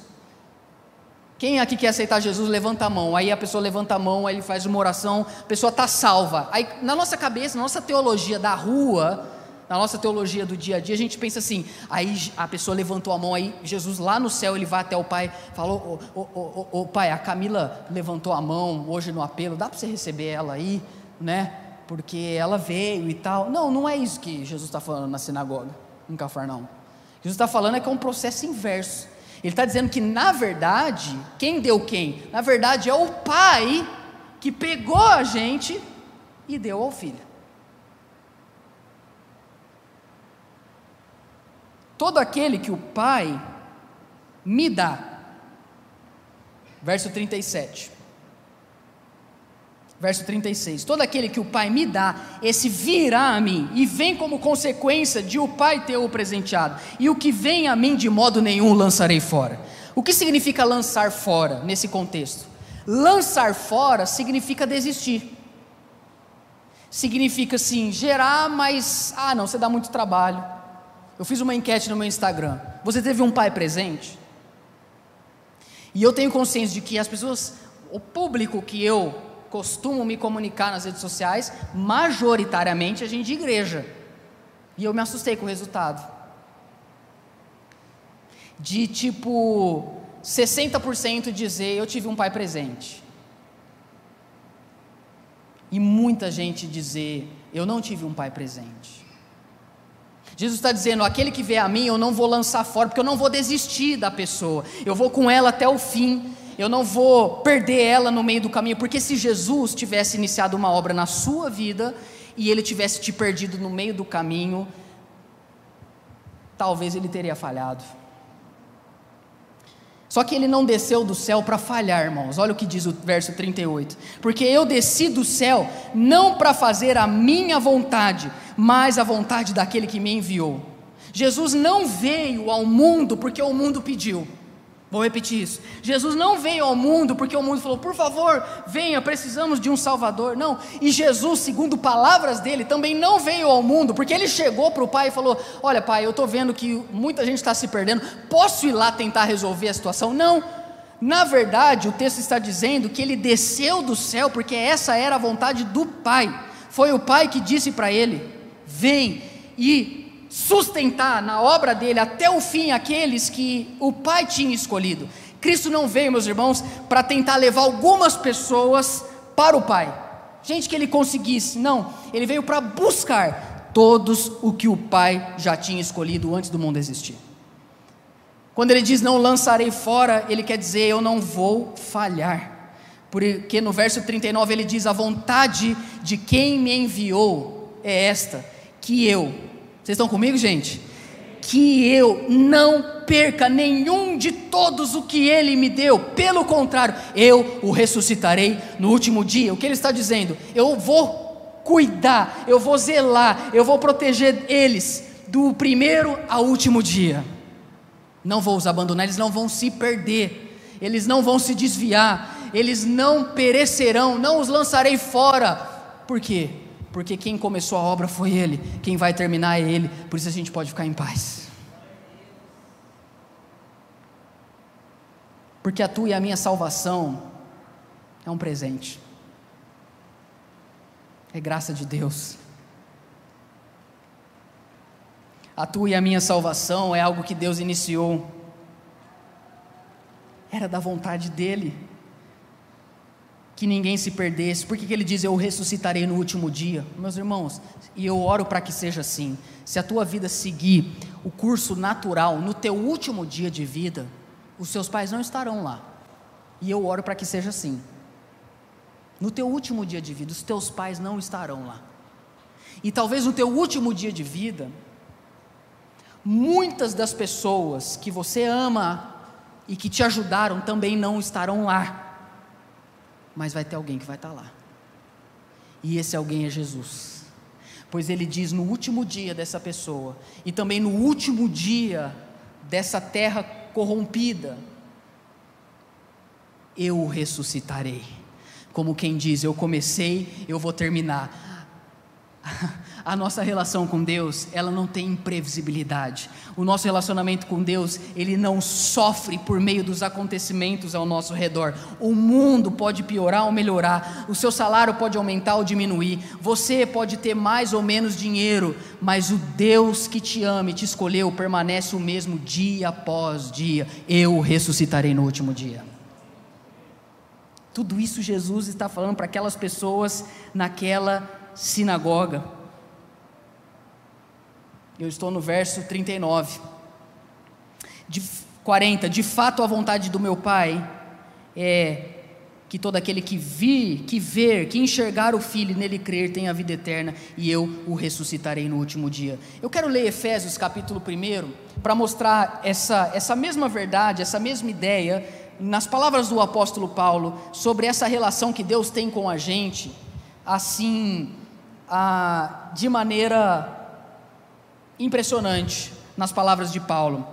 Quem aqui quer aceitar Jesus, levanta a mão. Aí a pessoa levanta a mão, aí ele faz uma oração, a pessoa está salva. Aí na nossa cabeça, na nossa teologia da rua, na nossa teologia do dia a dia, a gente pensa assim: aí a pessoa levantou a mão, aí Jesus lá no céu, ele vai até o pai, falou: Ô, ô, ô, ô pai, a Camila levantou a mão hoje no apelo, dá para você receber ela aí, né? Porque ela veio e tal. Não, não é isso que Jesus está falando na sinagoga, em Cafarnaum. Jesus está falando é que é um processo inverso. Ele está dizendo que, na verdade, quem deu quem? Na verdade, é o pai que pegou a gente e deu ao filho. Todo aquele que o pai me dá. Verso 37. Verso 36: Todo aquele que o Pai me dá, esse virá a mim, e vem como consequência de o Pai ter o presenteado, e o que vem a mim de modo nenhum lançarei fora. O que significa lançar fora nesse contexto? Lançar fora significa desistir. Significa assim, gerar, mas, ah, não, você dá muito trabalho. Eu fiz uma enquete no meu Instagram. Você teve um pai presente? E eu tenho consciência de que as pessoas, o público que eu costumo me comunicar nas redes sociais, majoritariamente a gente de igreja. E eu me assustei com o resultado. De tipo 60% dizer eu tive um pai presente. E muita gente dizer eu não tive um pai presente. Jesus está dizendo: aquele que vê a mim, eu não vou lançar fora, porque eu não vou desistir da pessoa, eu vou com ela até o fim eu não vou perder ela no meio do caminho, porque se Jesus tivesse iniciado uma obra na sua vida e ele tivesse te perdido no meio do caminho, talvez ele teria falhado. Só que ele não desceu do céu para falhar, irmãos. Olha o que diz o verso 38. Porque eu desci do céu não para fazer a minha vontade, mas a vontade daquele que me enviou. Jesus não veio ao mundo porque o mundo pediu. Vou repetir isso. Jesus não veio ao mundo porque o mundo falou, por favor, venha, precisamos de um Salvador. Não. E Jesus, segundo palavras dele, também não veio ao mundo porque ele chegou para o Pai e falou: Olha, Pai, eu estou vendo que muita gente está se perdendo, posso ir lá tentar resolver a situação? Não. Na verdade, o texto está dizendo que ele desceu do céu porque essa era a vontade do Pai. Foi o Pai que disse para ele: Vem e sustentar na obra dele até o fim aqueles que o Pai tinha escolhido. Cristo não veio, meus irmãos, para tentar levar algumas pessoas para o Pai. Gente que ele conseguisse, não, ele veio para buscar todos o que o Pai já tinha escolhido antes do mundo existir. Quando ele diz não lançarei fora, ele quer dizer eu não vou falhar. Porque no verso 39 ele diz: A vontade de quem me enviou é esta, que eu, vocês estão comigo, gente? Que eu não perca nenhum de todos o que ele me deu, pelo contrário, eu o ressuscitarei no último dia. O que ele está dizendo? Eu vou cuidar, eu vou zelar, eu vou proteger eles do primeiro ao último dia. Não vou os abandonar, eles não vão se perder, eles não vão se desviar, eles não perecerão, não os lançarei fora. Por quê? Porque quem começou a obra foi Ele, quem vai terminar é Ele, por isso a gente pode ficar em paz. Porque a tua e a minha salvação é um presente, é graça de Deus. A tua e a minha salvação é algo que Deus iniciou, era da vontade dEle que ninguém se perdesse. Por que, que ele diz eu ressuscitarei no último dia? Meus irmãos, e eu oro para que seja assim. Se a tua vida seguir o curso natural no teu último dia de vida, os seus pais não estarão lá. E eu oro para que seja assim. No teu último dia de vida, os teus pais não estarão lá. E talvez no teu último dia de vida, muitas das pessoas que você ama e que te ajudaram também não estarão lá. Mas vai ter alguém que vai estar lá. E esse alguém é Jesus. Pois ele diz no último dia dessa pessoa, e também no último dia dessa terra corrompida, eu o ressuscitarei como quem diz: Eu comecei, eu vou terminar. A nossa relação com Deus, ela não tem imprevisibilidade. O nosso relacionamento com Deus, ele não sofre por meio dos acontecimentos ao nosso redor. O mundo pode piorar ou melhorar, o seu salário pode aumentar ou diminuir, você pode ter mais ou menos dinheiro, mas o Deus que te ama e te escolheu permanece o mesmo dia após dia. Eu ressuscitarei no último dia. Tudo isso Jesus está falando para aquelas pessoas naquela sinagoga. Eu estou no verso 39. De 40, de fato a vontade do meu Pai é que todo aquele que vir, que ver, que enxergar o Filho e nele crer tenha a vida eterna e eu o ressuscitarei no último dia. Eu quero ler Efésios capítulo 1 para mostrar essa, essa mesma verdade, essa mesma ideia nas palavras do apóstolo Paulo, sobre essa relação que Deus tem com a gente, assim, ah, de maneira impressionante, nas palavras de Paulo.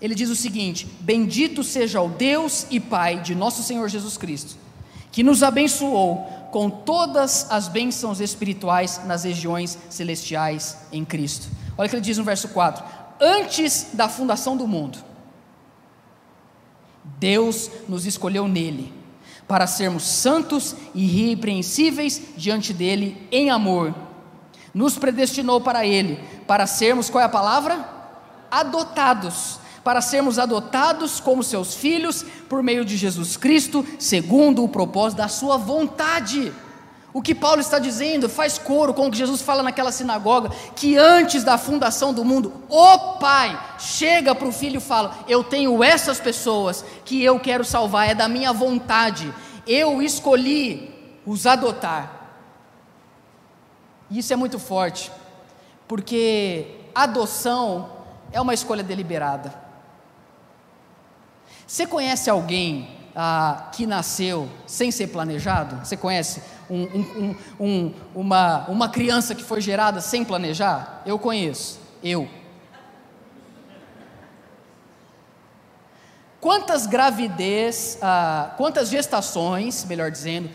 Ele diz o seguinte: Bendito seja o Deus e Pai de nosso Senhor Jesus Cristo, que nos abençoou com todas as bênçãos espirituais nas regiões celestiais em Cristo. Olha o que ele diz no verso 4: Antes da fundação do mundo, Deus nos escolheu nele, para sermos santos e irrepreensíveis diante dele em amor. Nos predestinou para ele, para sermos, qual é a palavra? Adotados, para sermos adotados como seus filhos por meio de Jesus Cristo, segundo o propósito da sua vontade o que Paulo está dizendo faz coro com o que Jesus fala naquela sinagoga, que antes da fundação do mundo, o Pai chega para o filho e fala: Eu tenho essas pessoas que eu quero salvar, é da minha vontade, eu escolhi os adotar. E isso é muito forte, porque adoção é uma escolha deliberada. Você conhece alguém ah, que nasceu sem ser planejado? Você conhece um, um, um, uma, uma criança que foi gerada sem planejar? Eu conheço, eu. Quantas gravidez, ah, quantas gestações, melhor dizendo,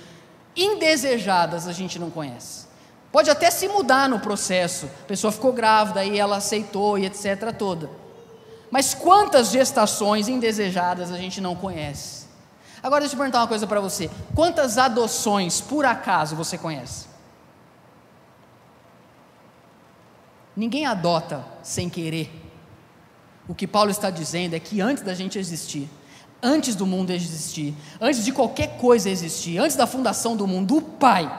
indesejadas a gente não conhece? Pode até se mudar no processo, a pessoa ficou grávida e ela aceitou e etc. toda. Mas quantas gestações indesejadas a gente não conhece? Agora deixa eu perguntar uma coisa para você: quantas adoções por acaso você conhece? Ninguém adota sem querer. O que Paulo está dizendo é que antes da gente existir, antes do mundo existir, antes de qualquer coisa existir, antes da fundação do mundo, o Pai,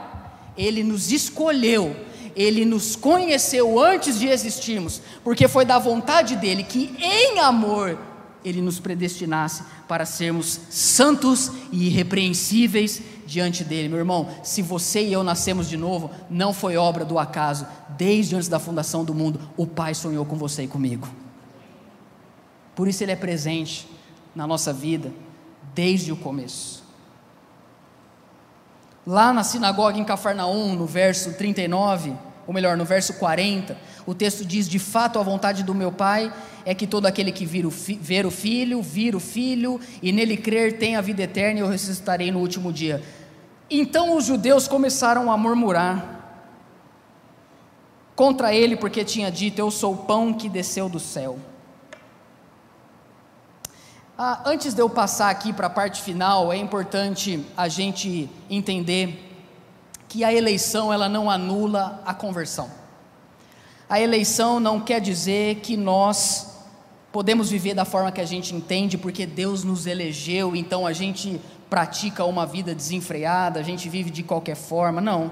Ele nos escolheu, Ele nos conheceu antes de existirmos, porque foi da vontade dEle que, em amor, ele nos predestinasse para sermos santos e irrepreensíveis diante dele. Meu irmão, se você e eu nascemos de novo, não foi obra do acaso. Desde antes da fundação do mundo, o Pai sonhou com você e comigo. Por isso ele é presente na nossa vida desde o começo. Lá na sinagoga em Cafarnaum, no verso 39, ou melhor, no verso 40, o texto diz: De fato, a vontade do meu Pai é que todo aquele que vir o, fi, ver o Filho, vir o Filho e nele crer tem a vida eterna e eu ressuscitarei no último dia. Então os judeus começaram a murmurar contra ele, porque tinha dito: Eu sou o pão que desceu do céu. Ah, antes de eu passar aqui para a parte final, é importante a gente entender que a eleição ela não anula a conversão. A eleição não quer dizer que nós podemos viver da forma que a gente entende, porque Deus nos elegeu, então a gente pratica uma vida desenfreada, a gente vive de qualquer forma. Não.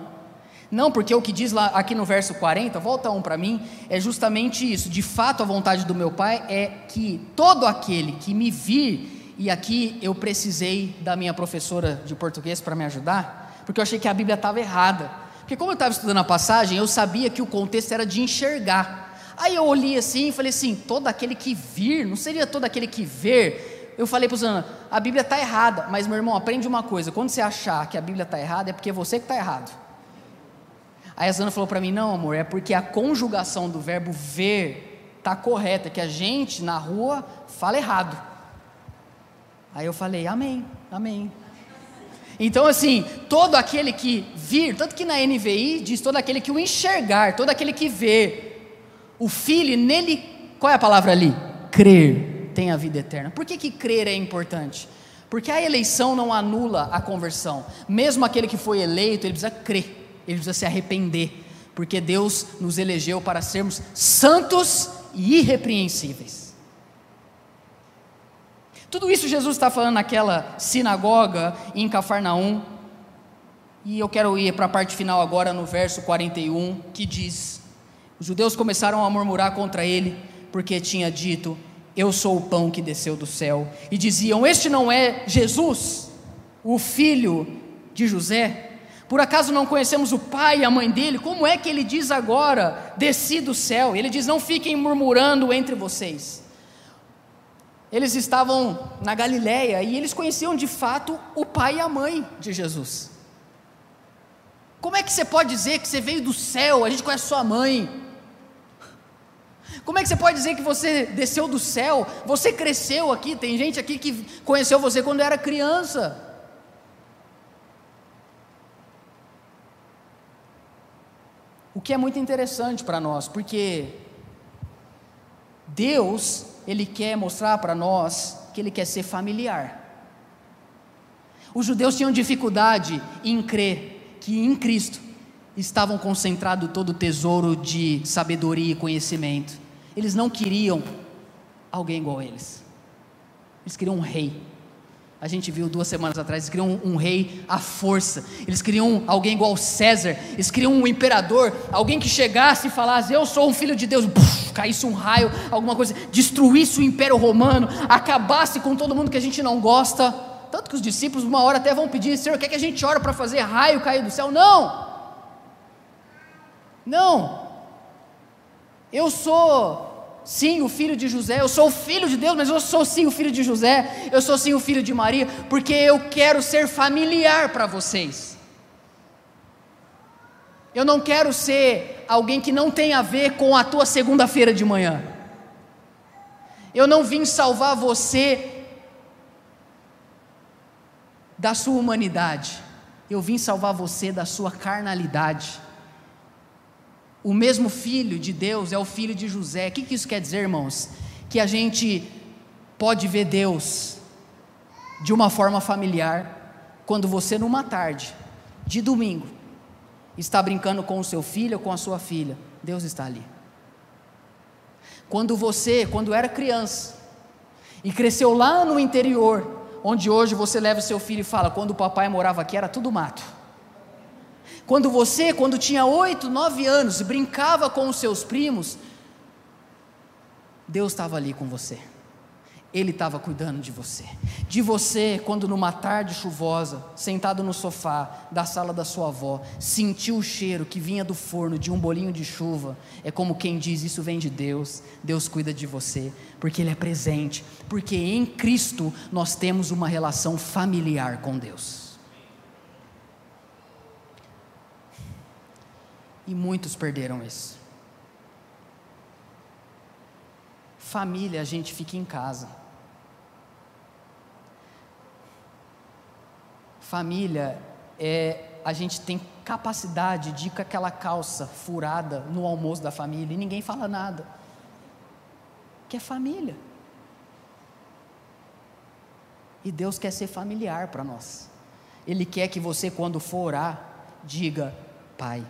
Não, porque o que diz lá aqui no verso 40, volta um para mim, é justamente isso. De fato, a vontade do meu Pai é que todo aquele que me vir, e aqui eu precisei da minha professora de português para me ajudar, porque eu achei que a Bíblia estava errada. Porque como eu estava estudando a passagem, eu sabia que o contexto era de enxergar. Aí eu olhei assim e falei assim: todo aquele que vir, não seria todo aquele que ver? Eu falei para o Zana, a Bíblia está errada, mas meu irmão, aprende uma coisa: quando você achar que a Bíblia está errada, é porque você que está errado. Aí a Zana falou para mim: não, amor, é porque a conjugação do verbo ver está correta, que a gente na rua fala errado. Aí eu falei: amém, amém. Então, assim, todo aquele que vir, tanto que na NVI diz todo aquele que o enxergar, todo aquele que vê o filho, nele, qual é a palavra ali? Crer, tem a vida eterna. Por que, que crer é importante? Porque a eleição não anula a conversão. Mesmo aquele que foi eleito, ele precisa crer ele precisa se arrepender, porque Deus nos elegeu para sermos santos e irrepreensíveis. Tudo isso Jesus está falando naquela sinagoga em Cafarnaum, e eu quero ir para a parte final agora no verso 41, que diz: Os judeus começaram a murmurar contra ele, porque tinha dito: Eu sou o pão que desceu do céu. E diziam: Este não é Jesus, o filho de José? Por acaso não conhecemos o pai e a mãe dele? Como é que ele diz agora, desci do céu? Ele diz: Não fiquem murmurando entre vocês. Eles estavam na Galiléia e eles conheciam de fato o pai e a mãe de Jesus. Como é que você pode dizer que você veio do céu? A gente conhece sua mãe. Como é que você pode dizer que você desceu do céu? Você cresceu aqui. Tem gente aqui que conheceu você quando era criança. O que é muito interessante para nós, porque Deus, Ele quer mostrar para nós que Ele quer ser familiar. Os judeus tinham dificuldade em crer que em Cristo estavam concentrado todo o tesouro de sabedoria e conhecimento. Eles não queriam alguém igual a eles. Eles queriam um rei. A gente viu duas semanas atrás, eles queriam um, um, rei à força, eles queriam alguém igual César, eles queriam um imperador, alguém que chegasse e falasse: Eu sou um filho de Deus, Puf, caísse um raio, alguma coisa, destruísse o império romano, acabasse com todo mundo que a gente não gosta. Tanto que os discípulos, uma hora até vão pedir: Senhor, quer que a gente ore para fazer raio cair do céu? Não, não, eu sou sim o filho de José, eu sou o filho de Deus, mas eu sou sim o filho de José, eu sou sim o filho de Maria, porque eu quero ser familiar para vocês. Eu não quero ser alguém que não tem a ver com a tua segunda-feira de manhã. Eu não vim salvar você da sua humanidade. Eu vim salvar você da sua carnalidade. O mesmo filho de Deus é o filho de José. O que isso quer dizer, irmãos? Que a gente pode ver Deus de uma forma familiar quando você, numa tarde de domingo, está brincando com o seu filho ou com a sua filha. Deus está ali. Quando você, quando era criança, e cresceu lá no interior, onde hoje você leva o seu filho e fala: quando o papai morava aqui era tudo mato. Quando você, quando tinha oito, nove anos, brincava com os seus primos, Deus estava ali com você. Ele estava cuidando de você. De você, quando numa tarde chuvosa, sentado no sofá da sala da sua avó, sentiu o cheiro que vinha do forno de um bolinho de chuva, é como quem diz: Isso vem de Deus, Deus cuida de você, porque Ele é presente, porque em Cristo nós temos uma relação familiar com Deus. E muitos perderam isso. Família, a gente fica em casa. Família é a gente tem capacidade de ir com aquela calça furada no almoço da família e ninguém fala nada. Que é família. E Deus quer ser familiar para nós. Ele quer que você, quando for orar, diga: Pai.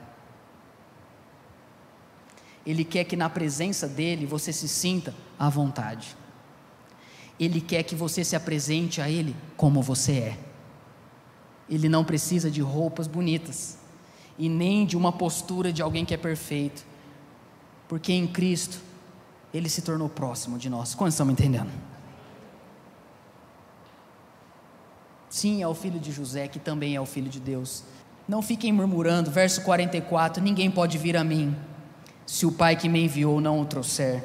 Ele quer que na presença dele você se sinta à vontade. Ele quer que você se apresente a ele como você é. Ele não precisa de roupas bonitas. e nem de uma postura de alguém que é perfeito, porque em Cristo ele se tornou próximo de nós. Quantos estão me entendendo? Sim, é o filho de José, que também é o filho de Deus. Não fiquem murmurando, verso 44: Ninguém pode vir a mim, se o Pai que me enviou não o trouxer,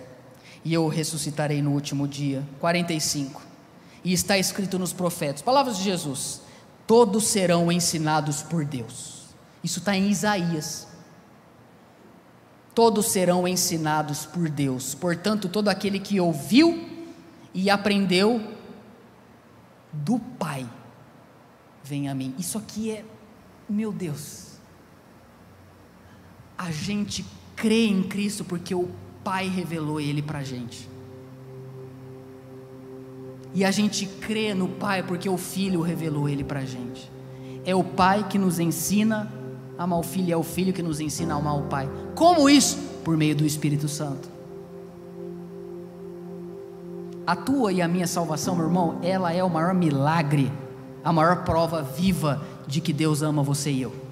e eu o ressuscitarei no último dia. 45. E está escrito nos profetas, palavras de Jesus: Todos serão ensinados por Deus. Isso está em Isaías. Todos serão ensinados por Deus. Portanto, todo aquele que ouviu e aprendeu do Pai, vem a mim. Isso aqui é, meu Deus. A gente crê em Cristo porque o Pai revelou Ele para a gente. E a gente crê no Pai porque o Filho revelou Ele para a gente. É o Pai que nos ensina amar o filho, é o filho que nos ensina a amar o pai. Como isso? Por meio do Espírito Santo. A tua e a minha salvação, meu irmão, ela é o maior milagre, a maior prova viva de que Deus ama você e eu.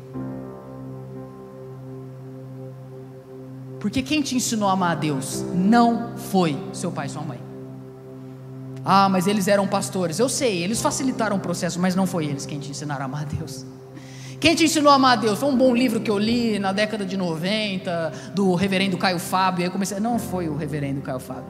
Porque quem te ensinou a amar a Deus não foi seu pai e sua mãe. Ah, mas eles eram pastores. Eu sei, eles facilitaram o processo, mas não foi eles quem te ensinaram a amar a Deus. Quem te ensinou a amar a Deus? Foi um bom livro que eu li na década de 90, do reverendo Caio Fábio. Aí comecei, não foi o reverendo Caio Fábio.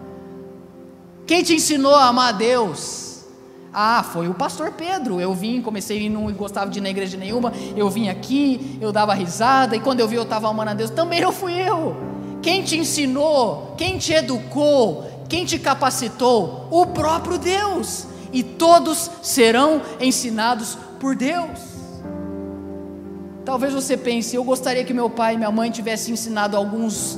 Quem te ensinou a amar a Deus? Ah, foi o pastor Pedro. Eu vim, comecei e não gostava de ir na igreja nenhuma. Eu vim aqui, eu dava risada, e quando eu vi eu estava amando a Deus, também não fui eu. Quem te ensinou, quem te educou, quem te capacitou? O próprio Deus. E todos serão ensinados por Deus. Talvez você pense, eu gostaria que meu pai e minha mãe tivessem ensinado alguns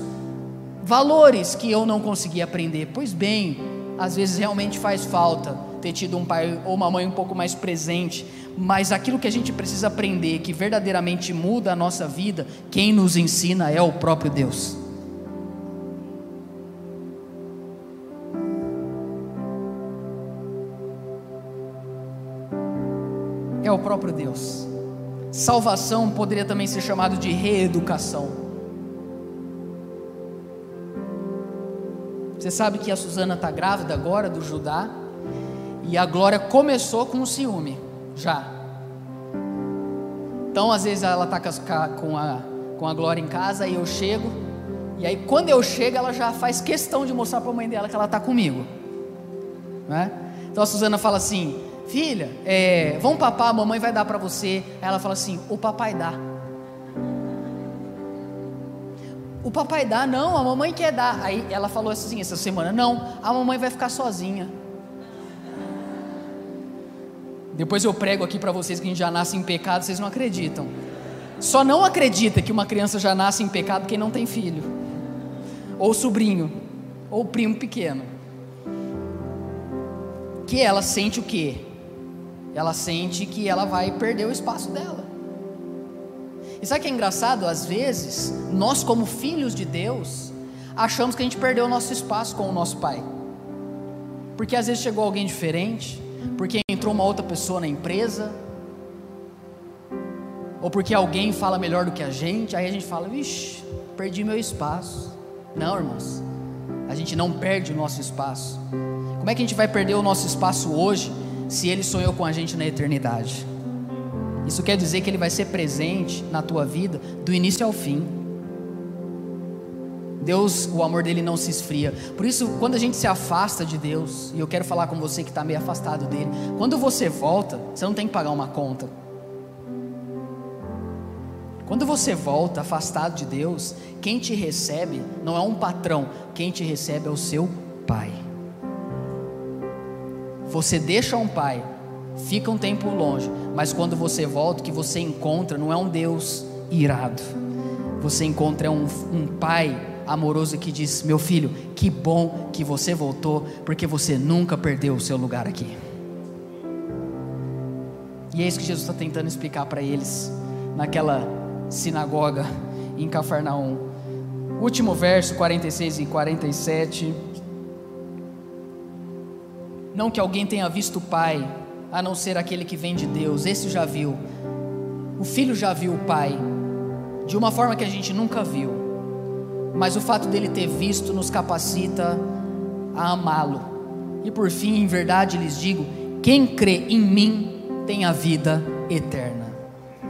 valores que eu não consegui aprender. Pois bem, às vezes realmente faz falta ter tido um pai ou uma mãe um pouco mais presente, mas aquilo que a gente precisa aprender, que verdadeiramente muda a nossa vida, quem nos ensina é o próprio Deus. É o próprio Deus. Salvação poderia também ser chamado de reeducação. Você sabe que a Suzana está grávida agora do Judá, e a Glória começou com o ciúme, já. Então, às vezes, ela está com a, com a Glória em casa, e eu chego, e aí quando eu chego, ela já faz questão de mostrar para a mãe dela que ela está comigo. Né? Então a Suzana fala assim: filha, é, vamos papar, a mamãe vai dar para você. Aí ela fala assim: o papai dá. O papai dá, não, a mamãe quer dar. Aí ela falou assim essa semana: não, a mamãe vai ficar sozinha. Depois eu prego aqui para vocês que a gente já nasce em pecado, vocês não acreditam. Só não acredita que uma criança já nasce em pecado quem não tem filho, ou sobrinho, ou primo pequeno. Que ela sente o quê? Ela sente que ela vai perder o espaço dela. E sabe o que é engraçado? Às vezes, nós, como filhos de Deus, achamos que a gente perdeu o nosso espaço com o nosso pai. Porque às vezes chegou alguém diferente, porque entrou uma outra pessoa na empresa, ou porque alguém fala melhor do que a gente, aí a gente fala, vixe, perdi meu espaço. Não, irmãos, a gente não perde o nosso espaço. Como é que a gente vai perder o nosso espaço hoje se Ele sonhou com a gente na eternidade. Isso quer dizer que Ele vai ser presente na tua vida do início ao fim. Deus, o amor dele não se esfria. Por isso, quando a gente se afasta de Deus, e eu quero falar com você que está meio afastado dele, quando você volta, você não tem que pagar uma conta. Quando você volta afastado de Deus, quem te recebe não é um patrão, quem te recebe é o seu pai. Você deixa um pai, fica um tempo longe, mas quando você volta, o que você encontra não é um Deus irado, você encontra um, um pai amoroso que diz: Meu filho, que bom que você voltou, porque você nunca perdeu o seu lugar aqui. E é isso que Jesus está tentando explicar para eles naquela sinagoga em Cafarnaum. Último verso, 46 e 47. Não que alguém tenha visto o Pai, a não ser aquele que vem de Deus, esse já viu. O filho já viu o Pai. de uma forma que a gente nunca viu. Mas o fato dele ter visto nos capacita a amá-lo. E por fim, em verdade lhes digo: quem crê em mim tem a vida eterna.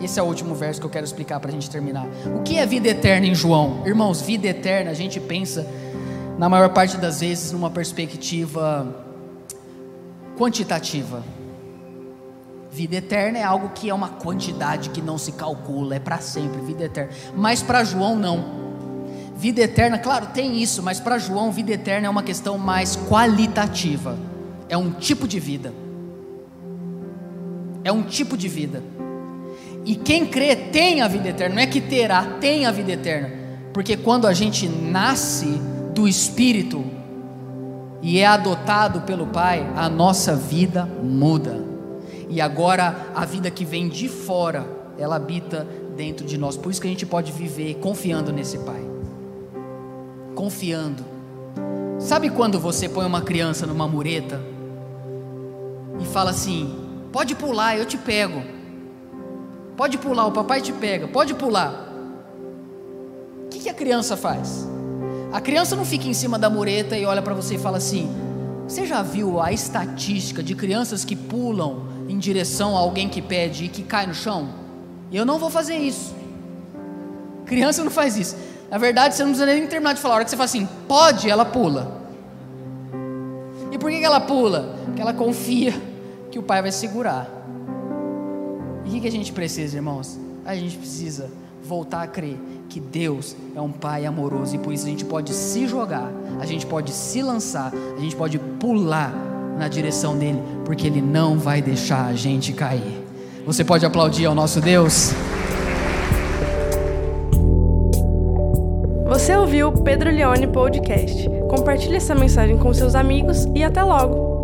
Esse é o último verso que eu quero explicar para a gente terminar. O que é vida eterna em João? Irmãos, vida eterna a gente pensa, na maior parte das vezes, numa perspectiva quantitativa. Vida eterna é algo que é uma quantidade que não se calcula, é para sempre, vida eterna. Mas para João, não. Vida eterna, claro, tem isso, mas para João, vida eterna é uma questão mais qualitativa. É um tipo de vida. É um tipo de vida. E quem crê tem a vida eterna, não é que terá, tem a vida eterna. Porque quando a gente nasce do Espírito e é adotado pelo Pai, a nossa vida muda e agora a vida que vem de fora, ela habita dentro de nós. Por isso que a gente pode viver confiando nesse Pai. Confiando. Sabe quando você põe uma criança numa mureta e fala assim: pode pular, eu te pego. Pode pular, o papai te pega, pode pular. O que, que a criança faz? A criança não fica em cima da mureta e olha para você e fala assim: Você já viu a estatística de crianças que pulam em direção a alguém que pede e que cai no chão? Eu não vou fazer isso. Criança não faz isso. Na verdade, você não precisa nem terminar de falar. A hora que você fala assim, pode, ela pula. E por que ela pula? Porque ela confia que o pai vai segurar. E o que a gente precisa, irmãos? A gente precisa voltar a crer que Deus é um pai amoroso e por isso a gente pode se jogar, a gente pode se lançar, a gente pode pular na direção dele, porque ele não vai deixar a gente cair. Você pode aplaudir ao nosso Deus? Você ouviu o Pedro Leone Podcast. Compartilhe essa mensagem com seus amigos e até logo!